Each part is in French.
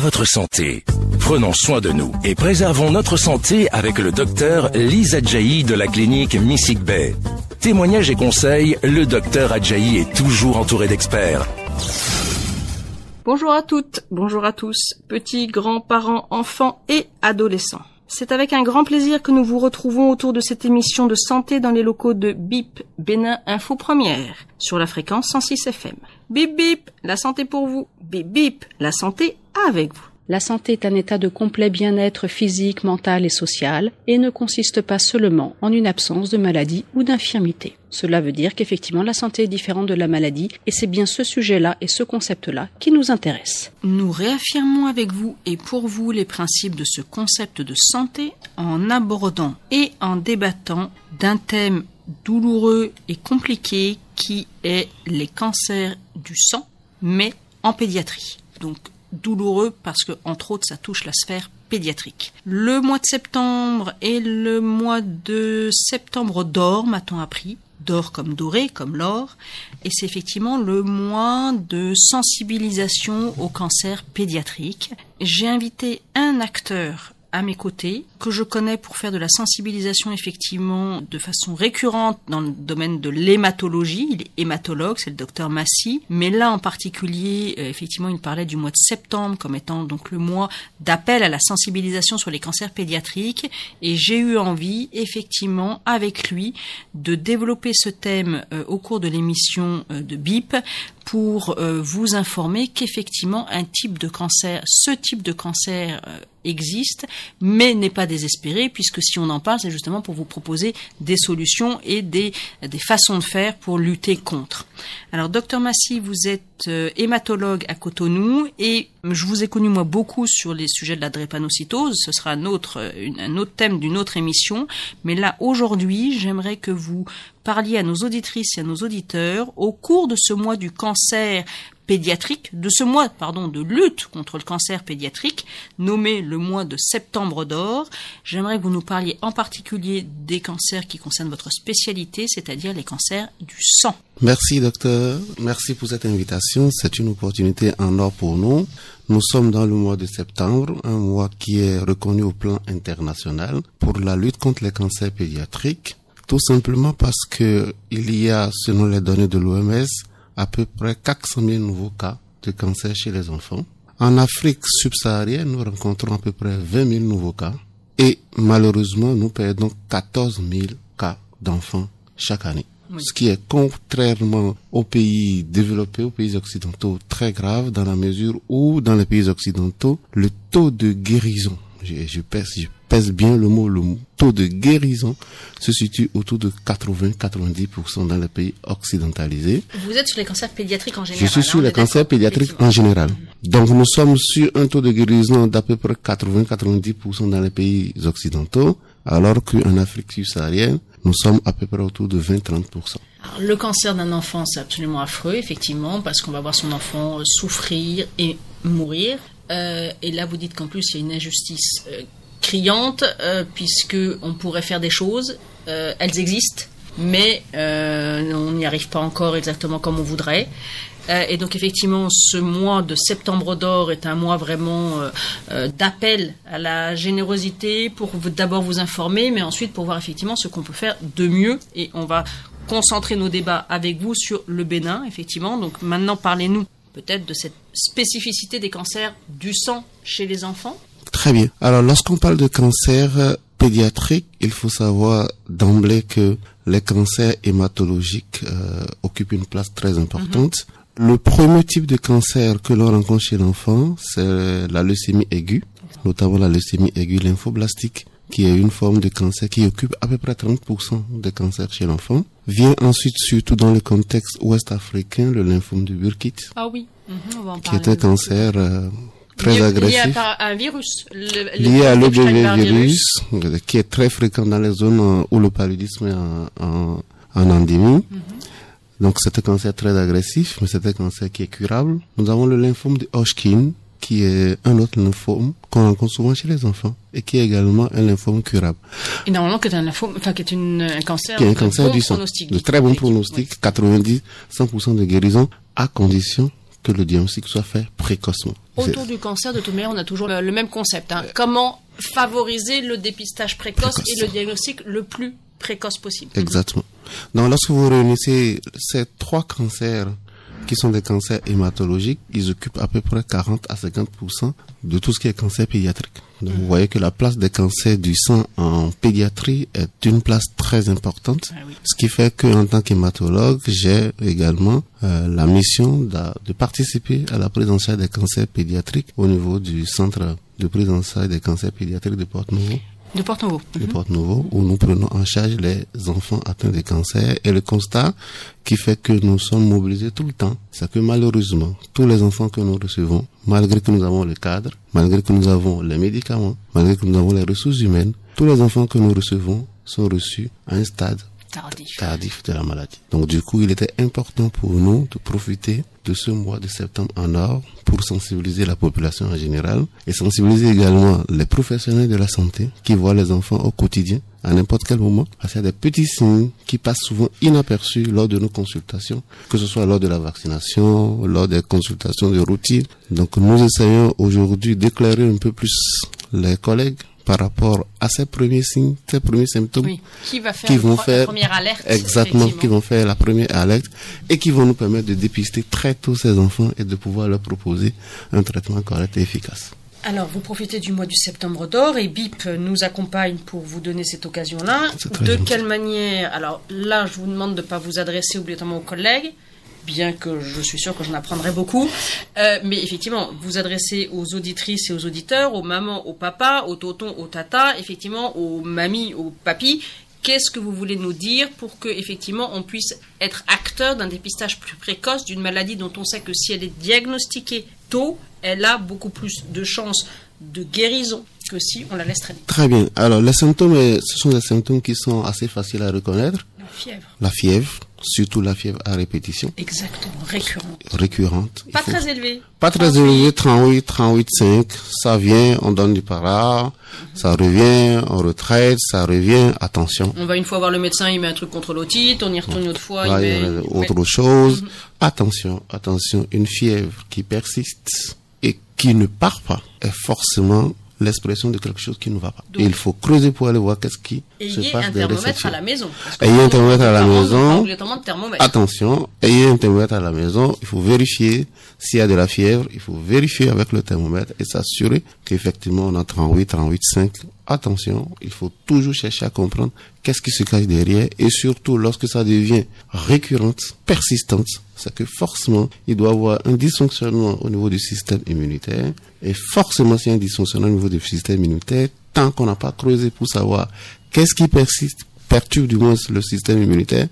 votre santé. Prenons soin de nous et préservons notre santé avec le docteur Lisa Adjaï de la clinique Missig Bay. Témoignages et conseils, le docteur Adjaï est toujours entouré d'experts. Bonjour à toutes, bonjour à tous, petits, grands-parents, enfants et adolescents. C'est avec un grand plaisir que nous vous retrouvons autour de cette émission de santé dans les locaux de BIP Bénin Info Première sur la fréquence 106 FM. Bip bip, la santé pour vous. Bip bip, la santé avec vous. La santé est un état de complet bien-être physique, mental et social et ne consiste pas seulement en une absence de maladie ou d'infirmité. Cela veut dire qu'effectivement la santé est différente de la maladie et c'est bien ce sujet-là et ce concept-là qui nous intéresse. Nous réaffirmons avec vous et pour vous les principes de ce concept de santé en abordant et en débattant d'un thème douloureux et compliqué qui est les cancers du sang, mais en pédiatrie. Donc douloureux parce que, entre autres, ça touche la sphère pédiatrique. Le mois de septembre et le mois de septembre d'or, m'a-t-on appris, d'or comme doré, comme l'or, et c'est effectivement le mois de sensibilisation au cancer pédiatrique. J'ai invité un acteur à mes côtés, que je connais pour faire de la sensibilisation effectivement de façon récurrente dans le domaine de l'hématologie. Il est hématologue, c'est le docteur Massy. Mais là en particulier, euh, effectivement, il parlait du mois de septembre comme étant donc le mois d'appel à la sensibilisation sur les cancers pédiatriques. Et j'ai eu envie, effectivement, avec lui, de développer ce thème euh, au cours de l'émission euh, de BIP pour vous informer qu'effectivement un type de cancer, ce type de cancer existe, mais n'est pas désespéré, puisque si on en parle, c'est justement pour vous proposer des solutions et des, des façons de faire pour lutter contre. Alors, docteur Massy, vous êtes euh, hématologue à Cotonou et je vous ai connu moi beaucoup sur les sujets de la drépanocytose. Ce sera un autre, un autre thème d'une autre émission. Mais là, aujourd'hui, j'aimerais que vous parliez à nos auditrices et à nos auditeurs au cours de ce mois du cancer pédiatrique, de ce mois, pardon, de lutte contre le cancer pédiatrique, nommé le mois de septembre d'or. J'aimerais que vous nous parliez en particulier des cancers qui concernent votre spécialité, c'est-à-dire les cancers du sang. Merci docteur, merci pour cette invitation. C'est une opportunité en or pour nous. Nous sommes dans le mois de septembre, un mois qui est reconnu au plan international pour la lutte contre les cancers pédiatriques. Tout simplement parce que il y a, selon les données de l'OMS, à peu près 400 000 nouveaux cas de cancer chez les enfants. En Afrique subsaharienne, nous rencontrons à peu près 20 000 nouveaux cas. Et malheureusement, nous perdons 14 000 cas d'enfants chaque année. Ce qui est contrairement aux pays développés, aux pays occidentaux, très grave dans la mesure où dans les pays occidentaux, le taux de guérison, je, je pèse, je pèse bien le mot, le taux de guérison se situe autour de 80-90% dans les pays occidentalisés. Vous êtes sur les cancers pédiatriques en général. Je suis sur hein, les cancers pédiatriques en général. Donc nous sommes sur un taux de guérison d'à peu près 80-90% dans les pays occidentaux, alors qu'en Afrique subsaharienne, nous sommes à peu près autour de 20-30%. Le cancer d'un enfant, c'est absolument affreux, effectivement, parce qu'on va voir son enfant souffrir et mourir. Euh, et là, vous dites qu'en plus, il y a une injustice euh, criante, euh, puisque on pourrait faire des choses, euh, elles existent, mais euh, on n'y arrive pas encore exactement comme on voudrait. Euh, et donc effectivement, ce mois de septembre d'or est un mois vraiment d'appel à la générosité pour d'abord vous informer, mais ensuite pour voir effectivement ce qu'on peut faire de mieux. Et on va concentrer nos débats avec vous sur le Bénin, effectivement. Donc maintenant, parlez-nous peut-être de cette spécificité des cancers du sang chez les enfants. Très bien. Alors, lorsqu'on parle de cancer pédiatrique, il faut savoir d'emblée que les cancers hématologiques euh, occupent une place très importante. Le premier type de cancer que l'on rencontre chez l'enfant, c'est la leucémie aiguë, notamment la leucémie aiguë lymphoblastique, qui est une forme de cancer qui occupe à peu près 30% des cancers chez l'enfant. Vient ensuite, surtout dans le contexte ouest-africain, le lymphome de Burkitt, Ah oui, on va en qui est un cancer euh, très lié, agressif. Lié à un virus. Le, lié à le l'OBV virus, qui est très fréquent dans les zones euh, où le paludisme est en, en, en endémie. Donc c'est un cancer très agressif, mais c'est un cancer qui est curable. Nous avons le lymphome de Hodgkin, qui est un autre lymphome qu'on rencontre souvent chez les enfants et qui est également un lymphome curable, Et normalement, qui est un, lymphome- enfin, qui est une, un cancer, qui est un de cancer bon du sang, de très bon pronostic, 90, 100% de guérison, à condition que le diagnostic soit fait précocement. Autour du cancer, de toute manière, on a toujours le, même concept. Hein. Comment favoriser le dépistage précoce, et le diagnostic le plus précoce possible? Exactement. Donc, lorsque vous réunissez ces trois cancers qui sont des cancers hématologiques, ils occupent à peu près 40 à 50 de tout ce qui est cancer pédiatrique. Donc, vous voyez que la place des cancers du sang en pédiatrie est une place très importante, ah ce qui fait que en tant qu'hématologue, j'ai également euh, la mission de, participer à la prise en charge des cancers pédiatriques au niveau du centre de prise en charge des cancers pédiatriques de Porte-Nouveau. De Porte-Nouveau. De Porte-Nouveau, où nous prenons en charge les enfants atteints de cancer. Et le constat qui fait que nous sommes mobilisés tout le temps, c'est que malheureusement, tous les enfants que nous recevons, malgré que nous avons le cadre, malgré que nous avons les médicaments, malgré que nous avons les ressources humaines, tous les enfants que nous recevons sont reçus à un stade tardif. de la maladie. Donc du coup, il était important pour nous de profiter de ce mois de septembre en or pour sensibiliser la population en général et sensibiliser également les professionnels de la santé qui voient les enfants au quotidien à n'importe quel moment. Parce qu'il des petits signes qui passent souvent inaperçus lors de nos consultations, que ce soit lors de la vaccination, lors des consultations de routine. Donc nous essayons aujourd'hui d'éclairer un peu plus les collègues par rapport à ces premiers signes, ces premiers symptômes qui, va faire vont faire la première alerte, exactement, qui vont faire la première alerte et qui vont nous permettre de dépister très tôt ces enfants et de pouvoir leur proposer un traitement correct et efficace. Alors, vous profitez du mois du septembre d'or et BIP nous accompagne pour vous donner cette occasion-là. De quelle manière Alors là, je vous demande de ne pas vous adresser obligatoirement aux collègues, bien que je suis sûr que j'en apprendrai beaucoup. Euh, mais effectivement, vous adressez aux auditrices et aux auditeurs, aux mamans, aux papas, aux totons, aux tatas, effectivement, aux mamies, aux papis. Qu'est-ce que vous voulez nous dire pour que effectivement on puisse être acteur d'un dépistage plus précoce d'une maladie dont on sait que si elle est diagnostiquée tôt, elle a beaucoup plus de chances de guérison que si on la laisse traîner. Très bien. Alors les symptômes, ce sont des symptômes qui sont assez faciles à reconnaître. La fièvre. La fièvre, surtout la fièvre à répétition. Exactement, récurrente. Récurrente. Pas très élevée. Pas très élevée, 38, 38, 5. Ça vient, on donne du para, ça revient, on retraite, ça revient, attention. On va une fois voir le médecin, il met un truc contre l'otite, on y retourne une autre fois, il met... Autre chose. Mhm. Attention, attention, une fièvre qui persiste et qui ne part pas est forcément l'expression de quelque chose qui ne va pas. il faut creuser pour aller voir qu'est-ce qui se passe derrière cette à la maison. Ayez un thermomètre à la maison. Attention, ayez un thermomètre à la maison. Il faut vérifier s'il y a de la fièvre. Il faut vérifier avec le thermomètre et s'assurer qu'effectivement on a 38, 38, 5. Attention, il faut toujours chercher à comprendre qu'est-ce qui se cache derrière et surtout lorsque ça devient récurrente, persistante, c'est que forcément il doit y avoir un dysfonctionnement au niveau du système immunitaire et forcément, s'il y a un dysfonctionnement au niveau du système immunitaire, tant qu'on n'a pas creusé pour savoir qu'est-ce qui persiste, perturbe du moins le système immunitaire,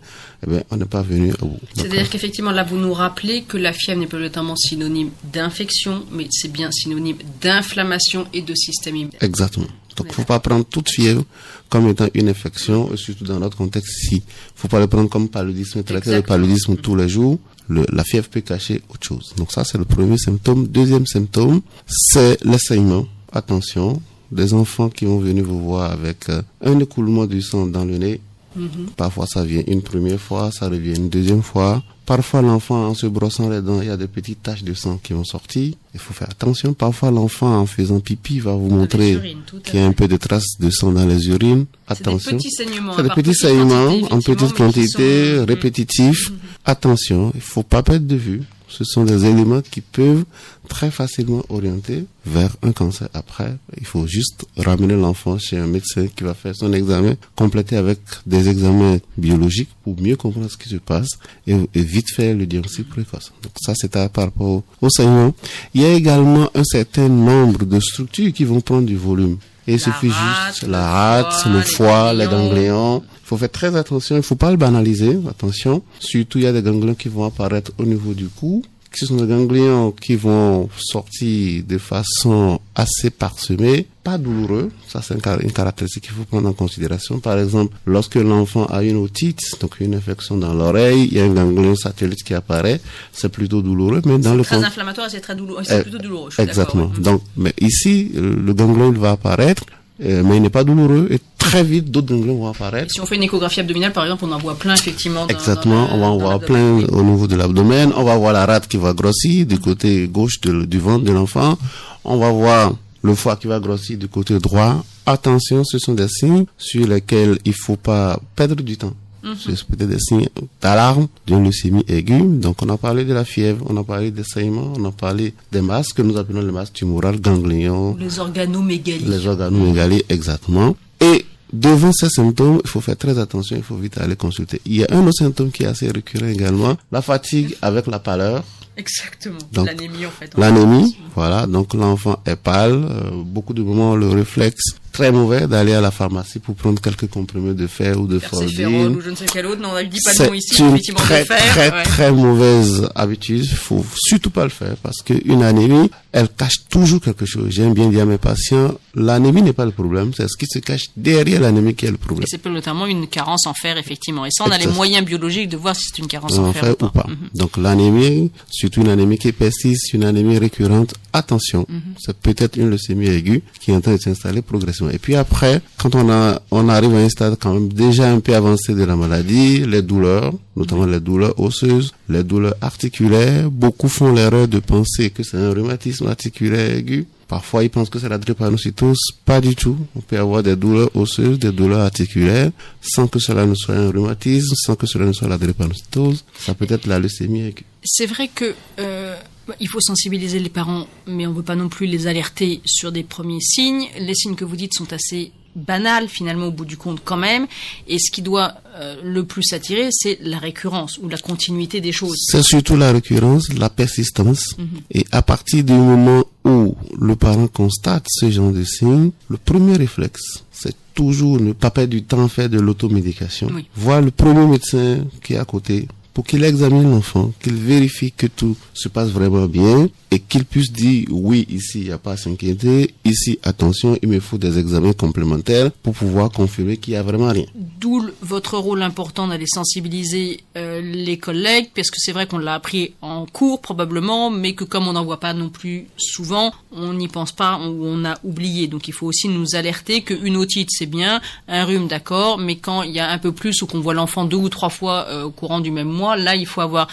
eh bien, on n'est pas venu au bout. C'est-à-dire qu'effectivement, là, vous nous rappelez que la fièvre n'est pas notamment synonyme d'infection, mais c'est bien synonyme d'inflammation et de système immunitaire. Exactement. Donc, il ne faut pas prendre toute fièvre comme étant une infection, surtout dans notre contexte ici. Il ne faut pas le prendre comme paludisme, traiter le paludisme tous les jours la fièvre peut cacher autre chose. Donc ça, c'est le premier symptôme. Deuxième symptôme, c'est l'assaillement. Attention, des enfants qui vont venir vous voir avec euh, un écoulement du sang dans le nez. Mhm. Parfois, ça vient une première fois, ça revient une deuxième fois. Parfois, l'enfant, en se brossant les dents, il y a des petites taches de sang qui vont sortir. Il faut faire attention. Parfois, l'enfant, en faisant pipi, va vous montrer qu'il y a un peu de traces de sang dans les urines. Attention. C'est des petits saignements. C'est des petits saignements en petite quantité, répétitifs. Mhm. Attention, il faut pas perdre de vue ce sont des éléments qui peuvent très facilement orienter vers un cancer. Après, il faut juste ramener l'enfant chez un médecin qui va faire son examen, compléter avec des examens biologiques pour mieux comprendre ce qui se passe et, vite faire le diagnostic précoce. Donc ça, c'est par rapport au saignement. Il y a également un certain nombre de structures qui vont prendre du volume. Et il suffit juste la rate, le foie, les ganglions. Il faut faire très attention, il ne faut pas le banaliser, attention. Surtout, il y a des ganglions qui vont apparaître au niveau du cou. Ce sont des ganglions qui vont sortir de façon assez parsemée, pas douloureux. Ça, c'est une caractéristique qu'il faut prendre en considération. Par exemple, lorsque l'enfant a une otite, donc une infection dans l'oreille, il y a un ganglion satellite qui apparaît, c'est plutôt douloureux. Mais dans le très inflammatoire, c'est très douloureux. C'est plutôt douloureux. Exactement. Donc, mais ici, le ganglion il va apparaître, euh, mais il n'est pas douloureux et très vite, d'autres ganglions vont apparaître. si on fait une échographie abdominale, par exemple, on en voit plein, effectivement. Exactement, on va en voir plein au niveau de l'abdomen. On va voir la rate qui va grossir du côté gauche du ventre de l'enfant. On va voir le foie qui va grossir du côté droit. Attention, ce sont des signes sur lesquels il faut pas perdre du temps. Mhm. C'est peut-être des signes d'alarme d'une leucémie aiguë. Donc, on a parlé de la fièvre, on a parlé des saignements, on a parlé des masses que nous appelons les masses tumorales, ganglions. Les organomégalies. Les organomégalies, exactement. Et devant ces symptômes, il faut faire très attention, il faut vite aller consulter. Il y a un autre symptôme qui est assez récurrent également, la fatigue avec la pâleur. Exactement. L'anémie en fait. L'anémie, voilà. Donc l'enfant est pâle. Euh, beaucoup de moments, le réflexe très mauvais d'aller à la pharmacie pour prendre quelques comprimés de fer ou de fordine. ou je ne sais quel autre. Non, on dit pas le nom ici. C'est une très, très, très mauvaise habitude. Il faut surtout pas le faire parce qu'une anémie, elle cache toujours quelque chose. J'aime bien dire à mes patients, l'anémie n'est pas le problème, c'est ce qui se cache derrière l'anémie qui est le problème. C'est notamment une carence en fer, effectivement. Et ça, on a les moyens biologiques de voir si c'est une carence en, fer, ou pas. Mhm. Donc l'anémie, surtout une anémie qui persiste, une anémie récurrente, attention, mhm. c'est peut-être une leucémie aiguë qui est en train de s'installer progressivement. Et puis après, quand on a, on arrive à un stade quand même déjà un peu avancé de la maladie, les douleurs, notamment les douleurs osseuses, les douleurs articulaires, beaucoup font l'erreur de penser que c'est un rhumatisme articulaire aigu. Parfois, ils pensent que c'est la drépanocytose. Pas du tout. On peut avoir des douleurs osseuses, des douleurs articulaires, sans que cela ne soit un rhumatisme, sans que cela ne soit la drépanocytose. Ça peut être la leucémie aiguë. C'est vrai que euh, il faut sensibiliser les parents, mais on ne veut pas non plus les alerter sur des premiers signes. Les signes que vous dites sont assez banals finalement au bout du compte quand même. Et ce qui doit euh, le plus attirer, c'est la récurrence ou la continuité des choses. C'est surtout la récurrence, la persistance. Mhm. Et à partir du moment où le parent constate ce genre de signes, le premier réflexe, c'est toujours ne pas perdre du temps à faire de l'automédication. Voir le premier médecin qui est à côté pour qu'il examine l'enfant, qu'il vérifie que tout se passe vraiment bien et qu'il puisse dire oui, ici, il n'y a pas à s'inquiéter, ici, attention, il me faut des examens complémentaires pour pouvoir confirmer qu'il n'y a vraiment rien. D'où votre rôle important d'aller sensibiliser euh, les collègues, parce que c'est vrai qu'on l'a appris en cours probablement, mais que comme on n'en voit pas non plus souvent, on n'y pense pas ou on a oublié. Donc il faut aussi nous alerter qu'une otite c'est bien, un rhume d'accord, mais quand il y a un peu plus ou qu'on voit l'enfant deux ou trois fois euh, au courant du même mois, là il faut avoir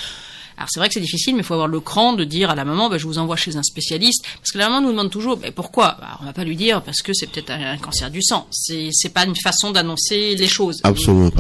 alors c'est vrai que c'est difficile, mais il faut avoir le cran de dire à la maman, bah, je vous envoie chez un spécialiste, parce que la maman nous demande toujours, bah, pourquoi? Bah, On va pas lui dire parce que c'est peut-être un, cancer du sang. C'est c'est pas une façon d'annoncer les choses. Absolument.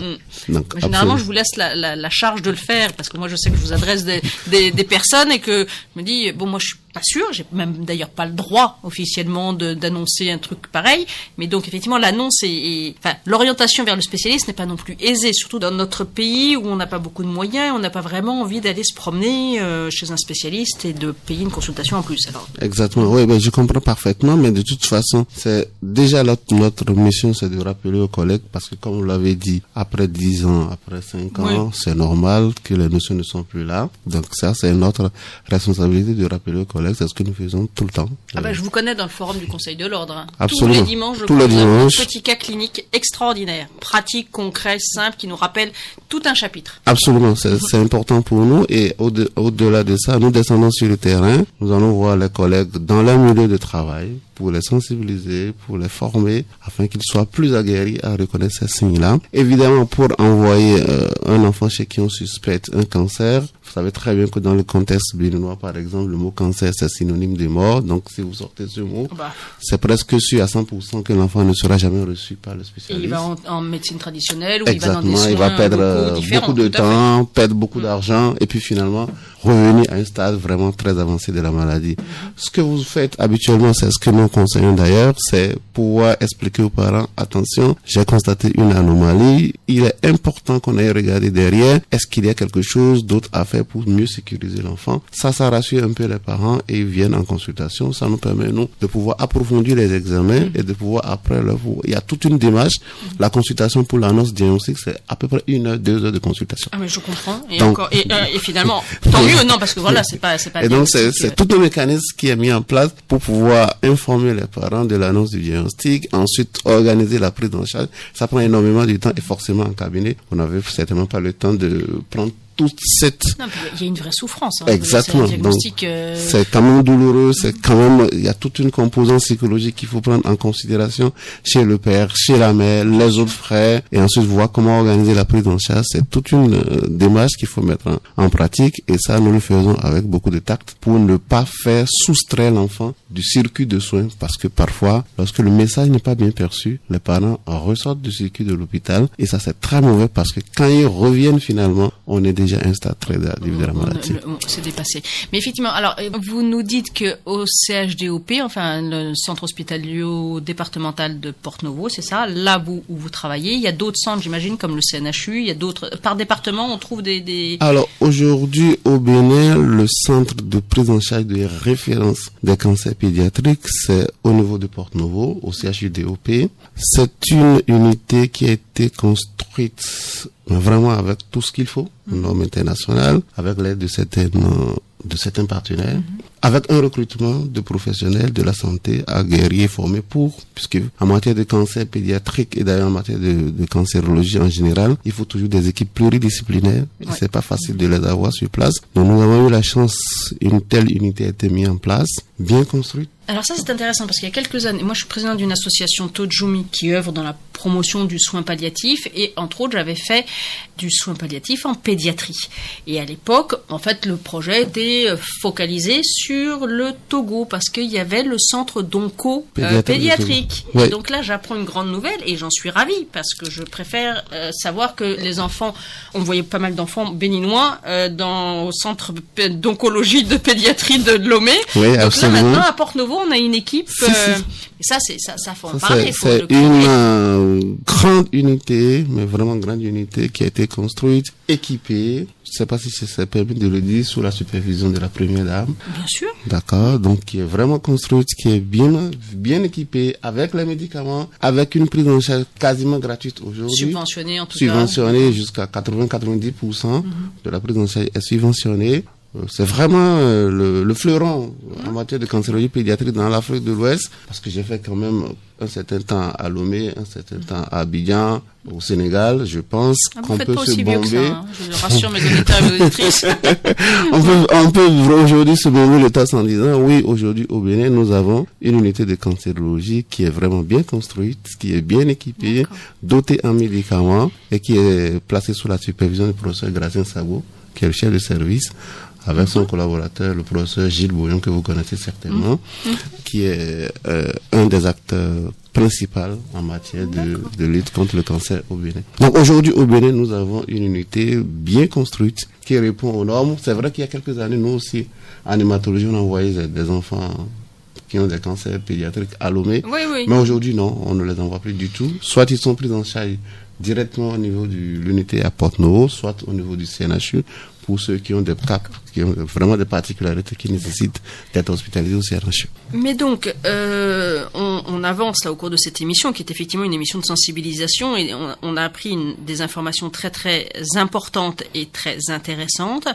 Mm. généralement, je vous laisse la, la, la, charge de le faire, parce que moi je sais que je vous adresse des, des, des personnes et que je me dis, bon moi je suis pas sûr, j'ai même d'ailleurs pas le droit officiellement d'annoncer un truc pareil, mais donc effectivement l'annonce et, enfin l'orientation vers le spécialiste n'est pas non plus aisée, surtout dans notre pays où on n'a pas beaucoup de moyens, on n'a pas vraiment envie d'aller se promener euh, chez un spécialiste et de payer une consultation en plus. Alors. Exactement, oui, ben, je comprends parfaitement, mais de toute façon, c'est déjà notre, notre mission, c'est de rappeler aux collègues, parce que comme vous l'avez dit, après 10 ans, après 5 ans, c'est normal que les notions ne sont plus là, donc ça c'est notre responsabilité de rappeler aux collègues c'est ce que nous faisons tout le temps. Ah bah, je vous connais dans le forum du Conseil de l'Ordre. Hein. Absolument. Tous les dimanches, je Tous les dimanches. un petit cas clinique extraordinaire, pratique, concret, simple, qui nous rappelle tout un chapitre. Absolument, c'est important pour nous. Et au-delà de ça, nous descendons sur le terrain, nous allons voir les collègues dans leur milieu de travail pour les sensibiliser, pour les former, afin qu'ils soient plus aguerris à reconnaître ces signes-là. Évidemment, pour envoyer euh, un enfant chez qui on suspecte un cancer, vous savez très bien que dans le contexte béninois, par exemple, le mot cancer, c'est synonyme de mort. Donc, si vous sortez ce mot, bah. c'est presque sûr à 100% que l'enfant ne sera jamais reçu par le spécialiste. Et il va en, médecine traditionnelle ou Exactement, il va dans des il va perdre beaucoup, de temps, perdre beaucoup mm. d'argent, et puis finalement, revenir à un stade vraiment très avancé de la maladie. Ce que vous faites habituellement, c'est ce que nous conseillons d'ailleurs, c'est pouvoir expliquer aux parents, attention, j'ai constaté une anomalie, il est important qu'on aille regarder derrière, est-ce qu'il y a quelque chose d'autre à faire pour mieux sécuriser l'enfant? Ça, ça rassure un peu les parents et ils viennent en consultation. Ça nous permet, nous, de pouvoir approfondir les examens et de pouvoir après leur... Il y a toute une démarche. La consultation pour l'annonce diagnostique, c'est à peu près une heure, deux heures de consultation. Ah, mais je comprends. Et, encore, et, euh, et finalement, tant mieux, non, parce que voilà, c'est pas, c'est pas. Et donc, c'est tout le mécanisme qui est mis en place pour pouvoir informer les parents de l'annonce du diagnostic, ensuite organiser la prise en charge. Ça prend énormément de temps et forcément en cabinet, on n'avait certainement pas le temps de prendre toute cette... il y a une vraie souffrance. Hein. Exactement. Euh, c'est quand même douloureux, c'est quand même, il y a toute une composante psychologique qu'il faut prendre en considération chez le père, chez la mère, les autres frères, et ensuite voir comment organiser la prise en charge. C'est toute une euh, démarche qu'il faut mettre en, pratique, et ça, nous le faisons avec beaucoup de tact pour ne pas faire soustraire l'enfant du circuit de soins, parce que parfois, lorsque le message n'est pas bien perçu, les parents ressortent du circuit de l'hôpital, et ça c'est très mauvais parce que quand ils reviennent finalement, on est déjà un stade très tardif de la maladie. C'est dépassé. Mais effectivement, alors euh, vous nous dites que au CHDOP, enfin le centre hospitalier départemental de Porte-Novo, c'est ça, là où, où, vous travaillez, il y a d'autres centres, j'imagine, comme le CNHU, il y a d'autres. Par département, on trouve des. des... Alors aujourd'hui, au Bénin, le centre de prise en charge de référence des cancers pédiatriques, c'est au niveau de Porte-Novo, au CHUDOP. C'est une unité qui a été construite vraiment avec tout ce qu'il faut, une norme internationale, avec l'aide de certaines de certains partenaires, mhm. Avec un recrutement de professionnels de la santé aguerris et formés pour, puisque en matière de cancer pédiatrique et d'ailleurs en matière de, de, cancérologie en général, il faut toujours des équipes pluridisciplinaires. Ouais. C'est pas facile de les avoir sur place. Donc nous avons eu la chance, une telle unité a été mise en place, bien construite, alors ça c'est intéressant parce qu'il y a quelques années, moi je suis président d'une association Tojumi qui œuvre dans la promotion du soin palliatif et entre autres j'avais fait du soin palliatif en pédiatrie. Et à l'époque, en fait, le projet était focalisé sur le Togo parce qu'il y avait le centre d'onco euh, pédiatrique. Et donc là, j'apprends une grande nouvelle et j'en suis ravie parce que je préfère euh, savoir que les enfants, on voyait pas mal d'enfants béninois dans au centre d'oncologie de pédiatrie de Lomé. Oui, donc là maintenant à Porte-Novo, on a une équipe. et ça, c'est ça, ça faut en parler. C'est une grande unité, mais vraiment grande unité qui a été construite, équipée, je ne sais pas si c'est permis de le dire, sous la supervision de la première dame. Bien sûr. D'accord, donc qui est vraiment construite, qui est bien, bien équipée, avec les médicaments, avec une prise en charge quasiment gratuite aujourd'hui. Subventionnée en tout cas. Subventionnée jusqu'à 80-90% mhm. de la prise en charge est subventionnée. Euh, c'est vraiment euh, le, fleuron en matière de cancérologie pédiatrique dans l'Afrique de l'Ouest, parce que j'ai fait quand même un certain temps à Lomé, un certain temps à Abidjan, au Sénégal. Je pense ah, qu'on peut se bomber. Hein. Je rassure mes auditeurs et auditrices. on peut, on peut aujourd'hui se bomber le tas en disant, oui, aujourd'hui au Bénin, nous avons une unité de cancérologie qui est vraiment bien construite, qui est bien équipée, dotée en médicaments et qui est placée sous la supervision du professeur Gracien Sabo, qui est le chef de service avec son collaborateur, le professeur Gilles Bouillon, que vous connaissez certainement, mm. Mm. qui est euh, un des acteurs principaux en matière de, de, lutte contre le cancer au Bénin. Donc aujourd'hui au Bénin, nous avons une unité bien construite qui répond aux normes. C'est vrai qu'il y a quelques années, nous aussi, en hématologie, on envoyait des enfants qui ont des cancers pédiatriques à Lomé. Oui, oui. Mais aujourd'hui, non, on ne les envoie plus du tout. Soit ils sont pris en charge directement au niveau de l'unité à Porte-Novo, soit au niveau du CNHU, pour ceux qui ont des cas, qui ont vraiment des particularités qui nécessitent d'être hospitalisés au CRH. Mais donc, euh, on, on, avance là au cours de cette émission, qui est effectivement une émission de sensibilisation, et on, on a appris une, des informations très très importantes et très intéressantes.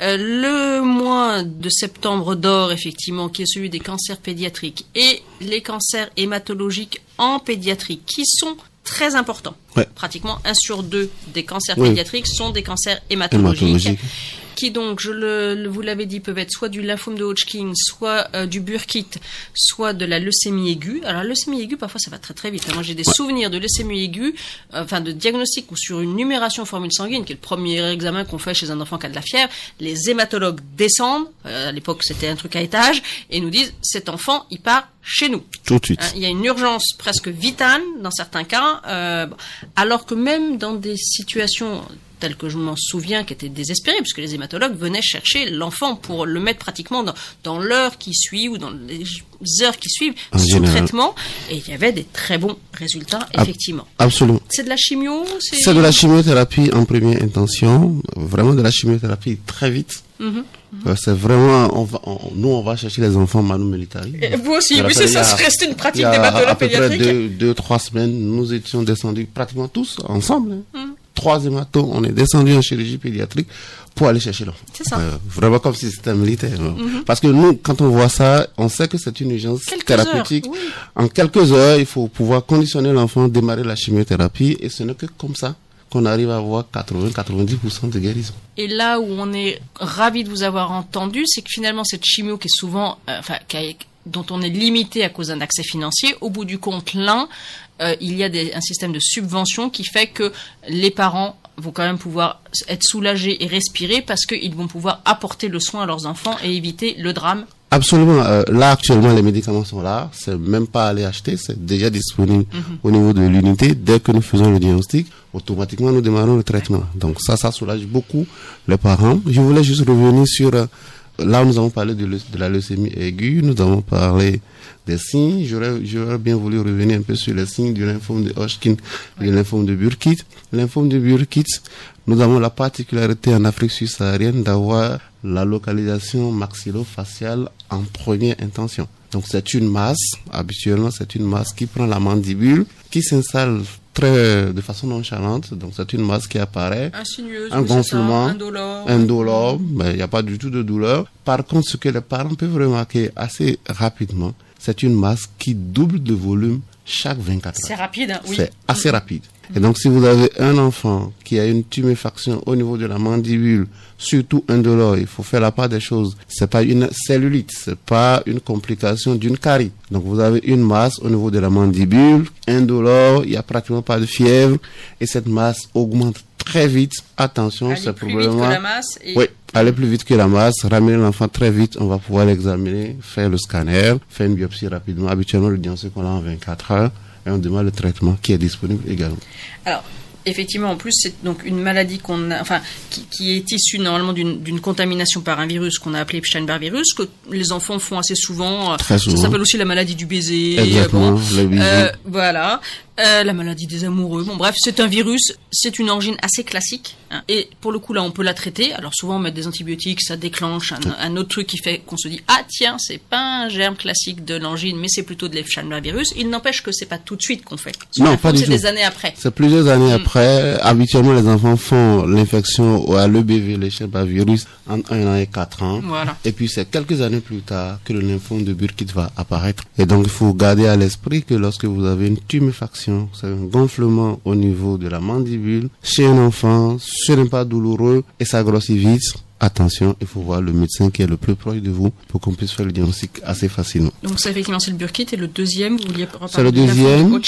Euh, le mois de septembre d'or, effectivement, qui est celui des cancers pédiatriques, et les cancers hématologiques en pédiatrie, qui sont très important. Pratiquement un sur deux des cancers pédiatriques sont des cancers hématologiques qui donc, je le, vous l'avez dit, peuvent être soit du lymphome de Hodgkin, soit euh, du Burkitt, soit de la leucémie aiguë. Alors, la leucémie aiguë, parfois, ça va très très vite. Moi, j'ai des souvenirs de leucémie aiguë, euh, enfin de diagnostic ou sur une numération formule sanguine, qui est le premier examen qu'on fait chez un enfant qui a de la fièvre. Les hématologues descendent, euh, à l'époque c'était un truc à étage, et nous disent cet enfant, il part chez nous. Tout de suite. Hein, il y a une urgence presque vitale dans certains cas, alors que même dans des situations tel que je m'en souviens, qui était désespéré, puisque les hématologues venaient chercher l'enfant pour le mettre pratiquement dans, l'heure qui suit ou dans les heures qui suivent sous traitement. Et il y avait des très bons résultats, effectivement. Absolument. C'est de la chimio C'est de la chimiothérapie en première intention, vraiment de la chimiothérapie très vite. Mhm. Euh, c'est vraiment, on va, nous on va chercher les enfants Manu Militari. vous aussi, oui, c'est ça, reste une pratique d'hématologue pédiatrique. Il y a à peu près deux, trois semaines, nous étions descendus pratiquement tous ensemble. Hein. Mhm trois hématomes, on est descendu en chirurgie pédiatrique pour aller chercher l'enfant. C'est ça. Euh, vraiment comme si c'était un militaire. Hein. Mhm. Parce que nous, quand on voit ça, on sait que c'est une urgence thérapeutique. En quelques heures, il faut pouvoir conditionner l'enfant, démarrer la chimiothérapie, et ce n'est que comme ça qu'on arrive à avoir 80-90% de guérison. Et là où on est ravi de vous avoir entendu, c'est que finalement cette chimio qui est souvent, euh, enfin, dont on est limité à cause d'un accès financier, au bout du compte, l'un, euh, il y a des, un système de subvention qui fait que les parents vont quand même pouvoir être soulagés et respirer parce qu'ils vont pouvoir apporter le soin à leurs enfants et éviter le drame. Absolument. Euh, là, actuellement, les médicaments sont là. C'est même pas à les acheter. C'est déjà disponible mhm. au niveau de l'unité. Dès que nous faisons le diagnostic, automatiquement, nous démarrons le traitement. Donc ça, ça soulage beaucoup les parents. Je voulais juste revenir sur... Euh, là, nous avons parlé de, la leucémie aiguë. Nous avons parlé des signes. J'aurais bien voulu revenir un peu sur les signes du lymphome de Hodgkin du lymphome de Burkitt. Lymphome de Burkitt, nous avons la particularité en Afrique subsaharienne d'avoir la localisation maxillo-faciale en première intention. Donc c'est une masse, habituellement c'est une masse qui prend la mandibule, qui s'installe très de façon nonchalante. Donc c'est une masse qui apparaît, un gonflement, indolore, mais il n'y a pas du tout de douleur. Par contre, ce que les parents peuvent remarquer assez rapidement, c'est une masse qui double de volume chaque 24 heures. C'est rapide, hein, oui. C'est assez rapide. Et donc, si vous avez un enfant qui a une tuméfaction au niveau de la mandibule, surtout indolore, il faut faire la part des choses. C'est pas une cellulite, c'est pas une complication d'une carie. Donc, vous avez une masse au niveau de la mandibule, indolore, il n'y a pratiquement pas de fièvre, et cette masse augmente très vite. Attention, c'est probablement. la masse Oui, aller plus vite que la masse, ramener l'enfant très vite, on va pouvoir l'examiner, faire le scanner, faire une biopsie rapidement. Habituellement, le diagnostic, on l'a en 24 heures et on demande le traitement qui est disponible également. Alors, effectivement, en plus, c'est donc une maladie qu'on enfin, qui, est issue normalement d'une contamination par un virus qu'on a appelé Epstein-Barr virus, que les enfants font assez souvent. Très souvent. Ça s'appelle aussi la maladie du baiser. Exactement, le baiser. Euh, voilà. Euh, la maladie des amoureux. Bon, bref, c'est un virus, c'est une angine assez classique. Hein, et pour le coup, là, on peut la traiter. Alors souvent, on met des antibiotiques, ça déclenche un, autre truc qui fait qu'on se dit ah tiens, c'est pas un germe classique de l'angine, mais c'est plutôt de l'Epstein-Barr virus. Il n'empêche que c'est pas tout de suite qu'on fait. non, pas du tout. C'est des années après. C'est plusieurs années mm. après. Habituellement, les enfants font l'infection à l'EBV, l'Epstein-Barr virus, en un an et quatre ans. Voilà. Et puis c'est quelques années plus tard que le lymphome de Burkitt va apparaître. Et donc, il faut garder à l'esprit que lorsque vous avez une tuméfaction c'est un gonflement au niveau de la mandibule. Chez un enfant, ce n'est pas douloureux et ça grossit vite attention, il faut voir le médecin qui est le plus proche de vous pour qu'on puisse faire le diagnostic assez facilement. Donc ça effectivement c'est le Burkitt et le deuxième, vous vouliez C'est le deuxième.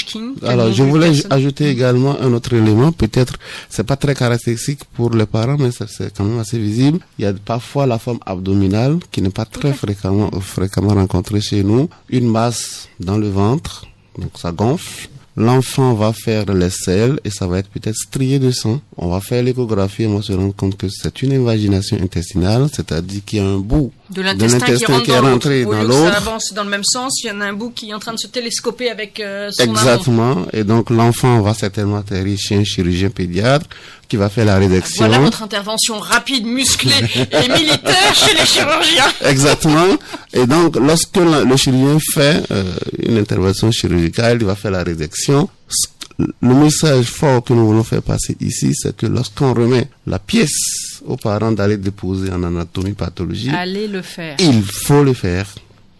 Alors je voulais ajouter également un autre élément, peut-être c'est pas très caractéristique pour les parents, mais c'est quand même assez visible. Il y a parfois la forme abdominale qui n'est pas très fréquemment, fréquemment rencontrée chez nous, une masse dans le ventre, donc ça gonfle l'enfant va faire les selles et ça va être peut-être strié de sang. On va faire l'échographie et on va se rendre compte que c'est une invagination intestinale, c'est-à-dire qu'il y a un bout de l'intestin qui, est rentré dans l'autre. Ça avance dans le même sens, il y en a un bout qui est en train de se télescoper avec euh, son Exactement. Et donc l'enfant va certainement atterrir chez un chirurgien pédiatre qui va faire la réduction. Voilà votre intervention rapide, musclée et militaire chez les chirurgiens. Exactement. Et donc lorsque le chirurgien fait euh, une intervention chirurgicale, il va faire la réduction le message fort que nous voulons faire passer ici, c'est que lorsqu'on remet la pièce aux parents d'aller déposer en anatomie pathologie, allez le faire. Il faut le faire.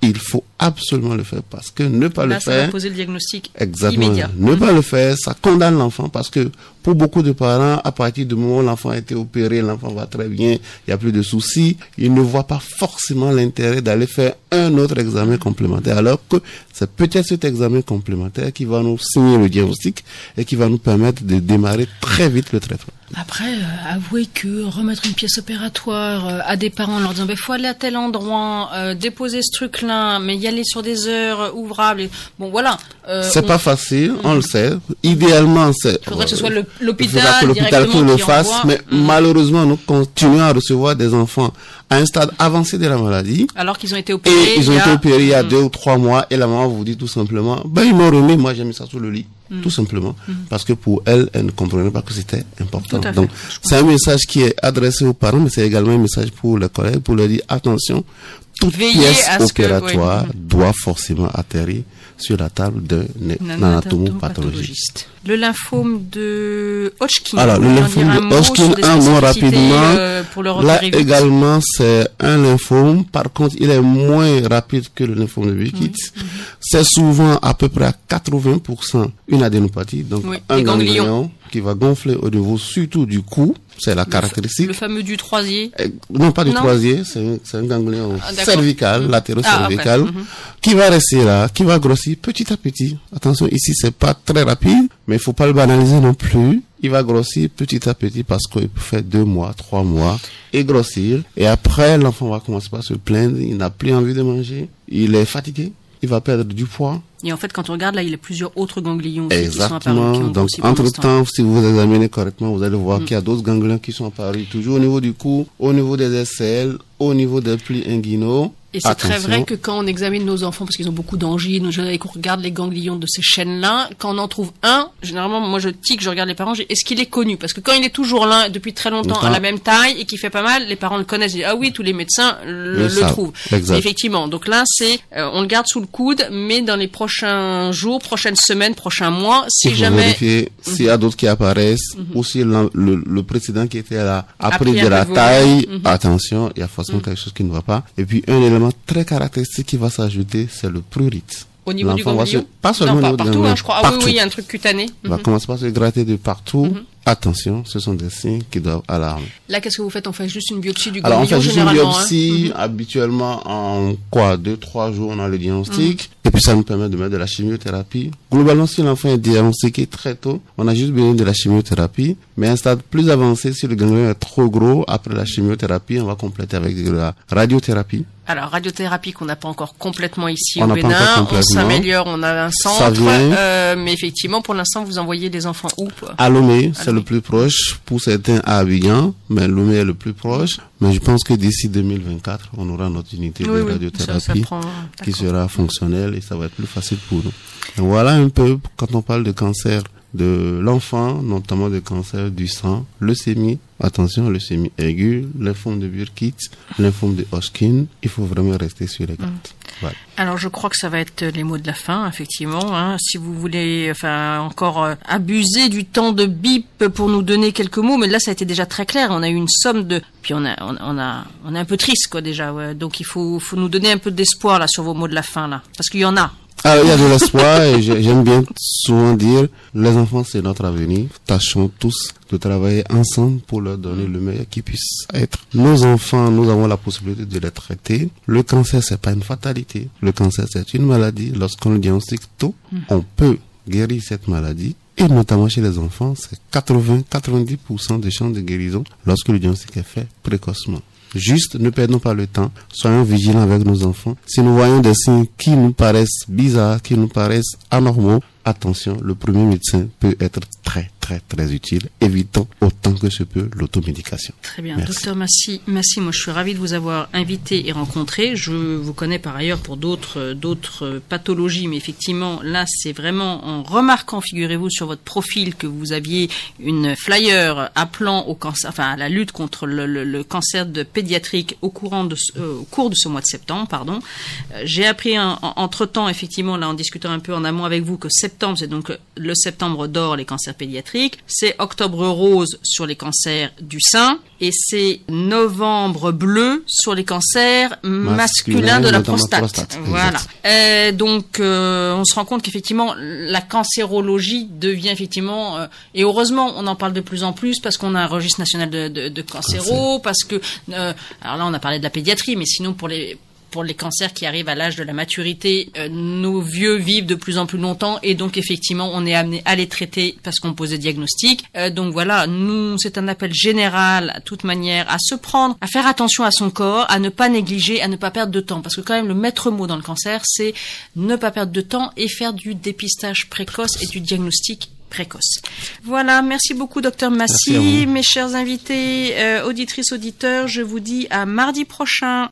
Il faut absolument le faire parce que ne pas le faire. Ça va poser le diagnostic exactement. Immédiat. Ne pas le faire, ça condamne l'enfant parce que pour beaucoup de parents, à partir du moment où l'enfant a été opéré, l'enfant va très bien, il n'y a plus de soucis, ils ne voient pas forcément l'intérêt d'aller faire un autre examen complémentaire alors que c'est peut-être cet examen complémentaire qui va nous signer le diagnostic et qui va nous permettre de démarrer très vite le traitement. Après, euh, avouez que remettre une pièce opératoire euh, à des parents en leur disant il ben, faut aller à tel endroit, euh, déposer ce truc-là, mais y aller sur des heures ouvrables. Bon, voilà. c'est pas facile, on le sait. Idéalement, c'est. Il faudrait que ce soit l'hôpital que l'hôpital qui le fasse, mais mm. malheureusement, nous continuons à recevoir des enfants à un stade avancé de la maladie. Alors qu'ils ont été opérés. Et ils ont été opérés il y a mm. deux ou trois mois, et la maman vous dit tout simplement, ben ils m'ont remis, moi j'ai mis ça sous le lit. Mm. Tout simplement. Mm. Parce que pour elle, elle ne comprenait pas que c'était important. Donc, c'est un message qui est adressé aux parents, mais c'est également un message pour les collègues, pour leur dire attention, toute pièce opératoire doit forcément atterrir sur la table d'un anatomopathologiste. Le lymphome de Hodgkin. Alors, le lymphome de Hodgkin, un mot rapidement. Euh, là également, c'est un lymphome. Par contre, il est moins rapide que le lymphome de Burkitt. C'est souvent à peu près à 80% une adénopathie, donc un ganglion qui va gonfler au niveau surtout du cou. C'est la caractéristique. Le fameux du troisier. Eh, non, pas du troisier, c'est un, ganglion ah, cervical, mm. latéro-cervical, ah, mm-hmm. qui va rester là, qui va grossir petit à petit. Attention, ici, c'est pas très rapide, mais il faut pas le banaliser non plus. Il va grossir petit à petit parce qu'il peut faire deux mois, trois mois et grossir. Et après, l'enfant va commencer par se plaindre, il n'a plus envie de manger, il est fatigué, il va perdre du poids. Et en fait, quand on regarde là, il y a plusieurs autres ganglions Exactement. qui sont apparus. Donc, entre-temps, si vous examinez correctement, vous allez voir mm. qu'il y a d'autres ganglions qui sont apparus, toujours au niveau du cou, au niveau des aisselles, au niveau des plis inguinaux. Et c'est très vrai que quand on examine nos enfants, parce qu'ils ont beaucoup d'angines, et qu'on regarde les ganglions de ces chaînes-là, quand on en trouve un, généralement, moi je tique, je regarde les parents, est-ce qu'il est connu? Parce que quand il est toujours là, depuis très longtemps, à la même taille, et qui fait pas mal, les parents le connaissent, ils disent, ah oui, tous les médecins le, trouvent. Effectivement. Donc là, c'est, euh, on le garde sous le coude, mais dans les prochains jours, prochaines semaines, prochains mois, si jamais... s'il y a d'autres qui apparaissent, mhm. ou si le, précédent qui était là a pris de la taille, mhm. attention, il y a forcément mhm. quelque chose qui ne va pas. Et puis, un élément très caractéristique qui va s'ajouter, c'est le prurite. Au niveau du ganglion Pas seulement non, pas, partout, hein, je crois. Ah oui, oui, il y a un truc cutané. Il va mhm. commencer par se gratter de partout. Mhm. Attention, ce sont des signes qui doivent alarmer. Là, qu'est-ce que vous faites? On fait juste une biopsie du ganglion Alors, on fait juste une biopsie, hein. habituellement en quoi? Deux, trois jours, on a le diagnostic. Et puis, ça nous permet de mettre de la chimiothérapie. Globalement, si l'enfant est diagnostiqué très tôt, on a juste besoin de la chimiothérapie. Mais à un stade plus avancé, si le ganglion est trop gros, après la chimiothérapie, on va compléter avec de la radiothérapie. Alors, radiothérapie qu'on n'a pas encore complètement ici au Bénin. On s'améliore, on a un centre. Euh, mais effectivement, pour l'instant, vous envoyez les enfants où À Lomé, c'est le plus proche. Pour certains, à Avignon, mais Lomé est le plus proche. Mais je pense que d'ici 2024, on aura notre unité de radiothérapie qui sera fonctionnelle et ça va être plus facile pour nous. voilà un peu, quand on parle de cancer de l'enfant, notamment des cancers du sang, leucémie, attention, leucémie aiguë, lymphome de Burkitt, lymphome de Hodgkin, il faut vraiment rester sur les cartes. Mm. Alors je crois que ça va être les mots de la fin, effectivement. Hein. Si vous voulez, enfin encore euh, abuser du temps de bip pour nous donner quelques mots, mais là ça a été déjà très clair. On a eu une somme de, puis on a, on, a, on est un peu triste quoi déjà. Donc il faut, faut nous donner un peu d'espoir là sur vos mots de la fin là, parce qu'il y en a. Ah, il y a de l'espoir et j'aime bien souvent dire, les enfants c'est notre avenir. Tâchons tous de travailler ensemble pour leur donner le meilleur qu'ils puissent être. Nos enfants, nous avons la possibilité de les traiter. Le cancer c'est pas une fatalité. Le cancer c'est une maladie. Lorsqu'on le diagnostique tôt, mm. on peut guérir cette maladie. Et notamment chez les enfants, c'est 80-90% de chances de guérison lorsque le diagnostic est fait précocement. Juste, ne perdons pas le temps. Soyons vigilants avec nos enfants. Si nous voyons des signes qui nous paraissent bizarres, qui nous paraissent anormaux, attention, le premier médecin peut être très très très utile. Évitons autant que ce peut l'automédication. Très bien. Docteur Massi, Massi, moi je suis ravi de vous avoir invité et rencontré. Je vous connais par ailleurs pour d'autres d'autres pathologies, mais effectivement là c'est vraiment en remarquant, figurez-vous, sur votre profil que vous aviez une flyer appelant au cancer, enfin à la lutte contre le, cancer de pédiatrique au courant de euh, au cours de ce mois de septembre, pardon. Euh, j'ai appris entre temps effectivement là en discutant un peu en amont avec vous que septembre c'est donc le septembre d'or les cancers pédiatriques c'est Octobre rose sur les cancers du sein et c'est Novembre bleu sur les cancers masculins de la prostate. voilà. Euh, donc euh, on se rend compte qu'effectivement la cancérologie devient effectivement euh, et heureusement on en parle de plus en plus parce qu'on a un registre national de, de, de cancéro parce que alors là on a parlé de la pédiatrie mais sinon pour les pour les cancers qui arrivent à l'âge de la maturité, euh, nos vieux vivent de plus en plus longtemps et donc effectivement on est amené à les traiter parce qu'on pose des diagnostics. Euh, donc voilà, nous c'est un appel général à toute manière à se prendre, à faire attention à son corps, à ne pas négliger, à ne pas perdre de temps parce que quand même le maître mot dans le cancer c'est ne pas perdre de temps et faire du dépistage précoce et du diagnostic précoce. Voilà, merci beaucoup docteur Massy. Mes chers invités, euh, auditrices, auditeurs, je vous dis à mardi prochain.